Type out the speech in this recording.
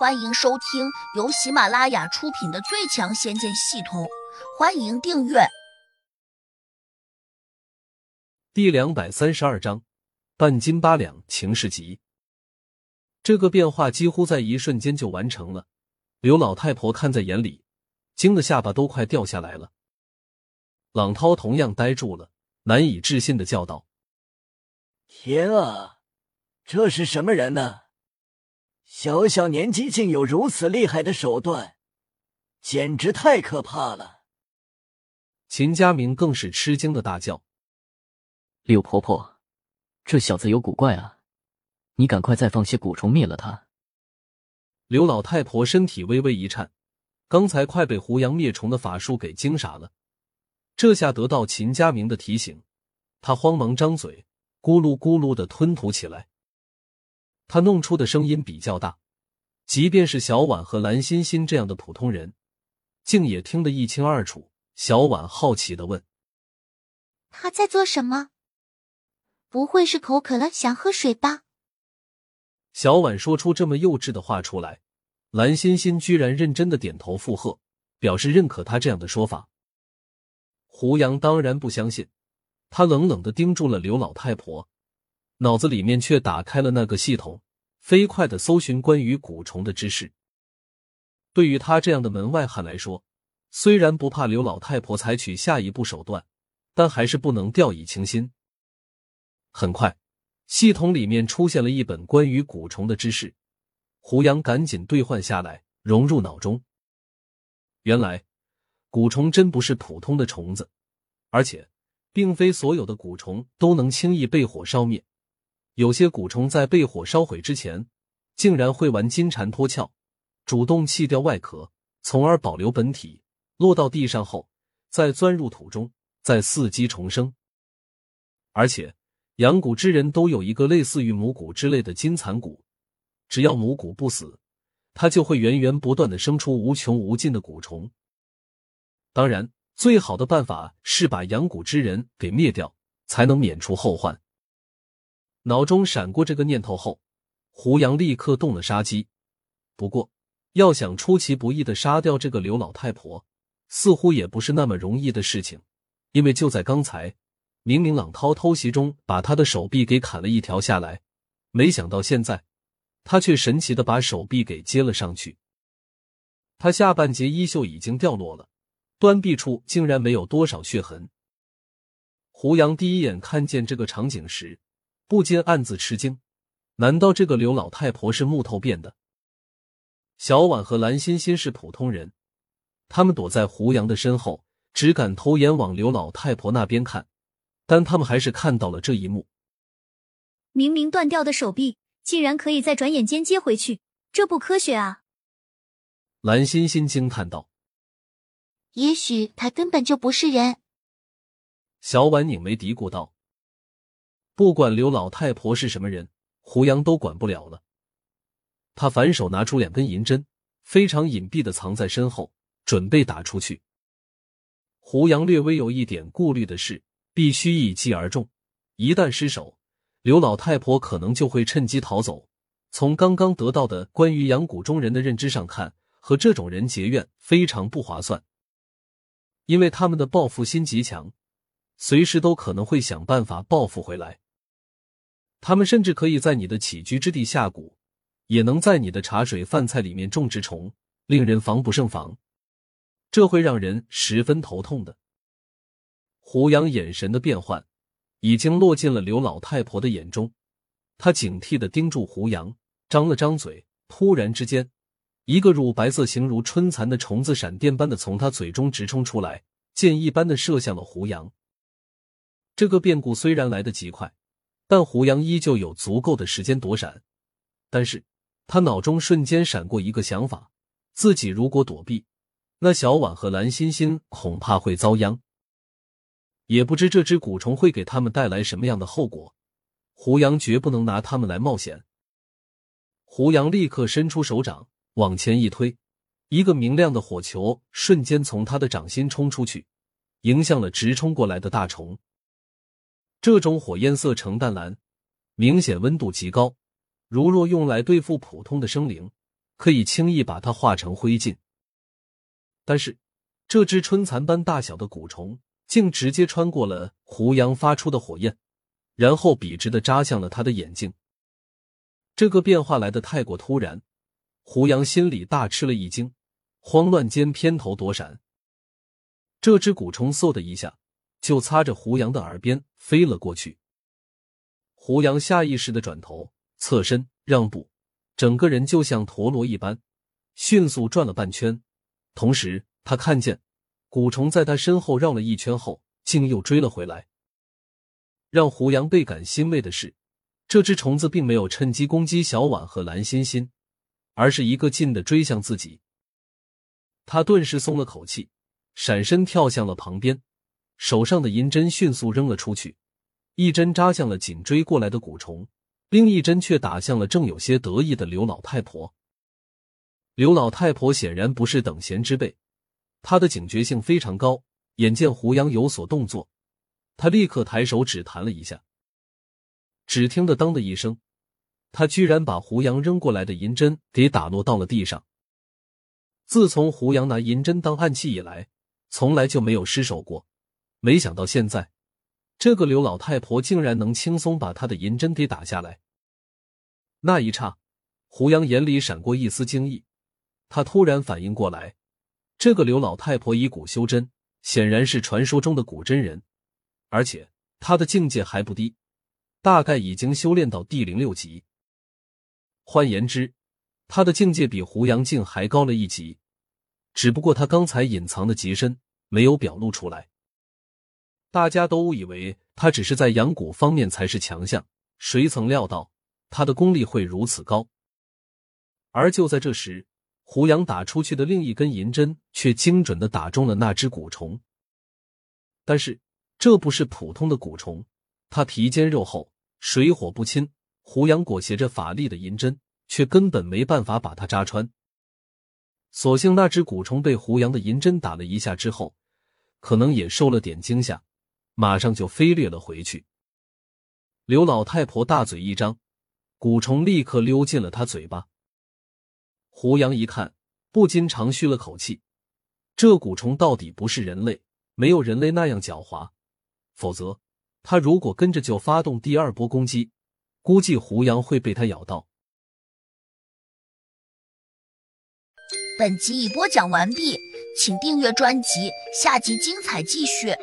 欢迎收听由喜马拉雅出品的《最强仙剑系统》，欢迎订阅。第两百三十二章，半斤八两，情势急。这个变化几乎在一瞬间就完成了。刘老太婆看在眼里，惊得下巴都快掉下来了。朗涛同样呆住了，难以置信的叫道：“天啊，这是什么人呢？”小小年纪竟有如此厉害的手段，简直太可怕了！秦家明更是吃惊的大叫：“柳婆婆，这小子有古怪啊！你赶快再放些蛊虫灭了他。”刘老太婆身体微微一颤，刚才快被胡杨灭虫的法术给惊傻了，这下得到秦家明的提醒，她慌忙张嘴，咕噜咕噜的吞吐起来。他弄出的声音比较大，即便是小婉和蓝欣欣这样的普通人，竟也听得一清二楚。小婉好奇的问：“他在做什么？不会是口渴了想喝水吧？”小婉说出这么幼稚的话出来，蓝欣欣居然认真的点头附和，表示认可他这样的说法。胡杨当然不相信，他冷冷的盯住了刘老太婆。脑子里面却打开了那个系统，飞快的搜寻关于蛊虫的知识。对于他这样的门外汉来说，虽然不怕刘老太婆采取下一步手段，但还是不能掉以轻心。很快，系统里面出现了一本关于蛊虫的知识，胡杨赶紧兑换下来，融入脑中。原来，蛊虫真不是普通的虫子，而且，并非所有的蛊虫都能轻易被火烧灭。有些蛊虫在被火烧毁之前，竟然会玩金蝉脱壳，主动弃掉外壳，从而保留本体。落到地上后，再钻入土中，再伺机重生。而且，养蛊之人都有一个类似于母蛊之类的金蚕蛊，只要母蛊不死，它就会源源不断的生出无穷无尽的蛊虫。当然，最好的办法是把养蛊之人给灭掉，才能免除后患。脑中闪过这个念头后，胡杨立刻动了杀机。不过，要想出其不意的杀掉这个刘老太婆，似乎也不是那么容易的事情。因为就在刚才，明明朗涛偷袭中把他的手臂给砍了一条下来，没想到现在他却神奇的把手臂给接了上去。他下半截衣袖已经掉落了，端臂处竟然没有多少血痕。胡杨第一眼看见这个场景时，不禁暗自吃惊，难道这个刘老太婆是木头变的？小婉和蓝欣欣是普通人，他们躲在胡杨的身后，只敢偷眼往刘老太婆那边看，但他们还是看到了这一幕：明明断掉的手臂，竟然可以在转眼间接回去，这不科学啊！蓝欣欣惊叹道：“也许他根本就不是人。”小婉拧眉嘀咕道。不管刘老太婆是什么人，胡杨都管不了了。他反手拿出两根银针，非常隐蔽的藏在身后，准备打出去。胡杨略微有一点顾虑的是，必须一击而中，一旦失手，刘老太婆可能就会趁机逃走。从刚刚得到的关于养蛊中人的认知上看，和这种人结怨非常不划算，因为他们的报复心极强，随时都可能会想办法报复回来。他们甚至可以在你的起居之地下蛊，也能在你的茶水饭菜里面种植虫，令人防不胜防。这会让人十分头痛的。胡杨眼神的变换已经落进了刘老太婆的眼中，她警惕的盯住胡杨，张了张嘴。突然之间，一个乳白色、形如春蚕的虫子闪电般的从他嘴中直冲出来，箭一般的射向了胡杨。这个变故虽然来得极快。但胡杨依旧有足够的时间躲闪，但是他脑中瞬间闪过一个想法：自己如果躲避，那小婉和蓝欣欣恐怕会遭殃。也不知这只蛊虫会给他们带来什么样的后果，胡杨绝不能拿他们来冒险。胡杨立刻伸出手掌往前一推，一个明亮的火球瞬间从他的掌心冲出去，迎向了直冲过来的大虫。这种火焰色呈淡蓝，明显温度极高。如若用来对付普通的生灵，可以轻易把它化成灰烬。但是，这只春蚕般大小的蛊虫竟直接穿过了胡杨发出的火焰，然后笔直的扎向了他的眼睛。这个变化来的太过突然，胡杨心里大吃了一惊，慌乱间偏头躲闪。这只蛊虫嗖的一下就擦着胡杨的耳边飞了过去。胡杨下意识的转头，侧身让步，整个人就像陀螺一般，迅速转了半圈。同时，他看见蛊虫在他身后绕了一圈后，竟又追了回来。让胡杨倍感欣慰的是，这只虫子并没有趁机攻击小婉和蓝欣欣，而是一个劲的追向自己。他顿时松了口气，闪身跳向了旁边，手上的银针迅速扔了出去，一针扎向了紧追过来的蛊虫，另一针却打向了正有些得意的刘老太婆。刘老太婆显然不是等闲之辈，她的警觉性非常高。眼见胡杨有所动作，她立刻抬手指弹了一下。只听得“当”的一声，他居然把胡杨扔过来的银针给打落到了地上。自从胡杨拿银针当暗器以来，从来就没有失手过。没想到现在，这个刘老太婆竟然能轻松把他的银针给打下来。那一刹，胡杨眼里闪过一丝惊异。他突然反应过来，这个刘老太婆以古修真，显然是传说中的古真人，而且她的境界还不低，大概已经修炼到第零六级。换言之，他的境界比胡杨境还高了一级，只不过他刚才隐藏的极深，没有表露出来。大家都误以为他只是在养蛊方面才是强项，谁曾料到他的功力会如此高。而就在这时。胡杨打出去的另一根银针却精准的打中了那只蛊虫，但是这不是普通的蛊虫，它皮坚肉厚，水火不侵。胡杨裹挟着法力的银针却根本没办法把它扎穿。所幸那只蛊虫被胡杨的银针打了一下之后，可能也受了点惊吓，马上就飞掠了回去。刘老太婆大嘴一张，蛊虫立刻溜进了她嘴巴。胡杨一看，不禁长吁了口气。这蛊虫到底不是人类，没有人类那样狡猾。否则，他如果跟着就发动第二波攻击，估计胡杨会被他咬到。本集已播讲完毕，请订阅专辑，下集精彩继续。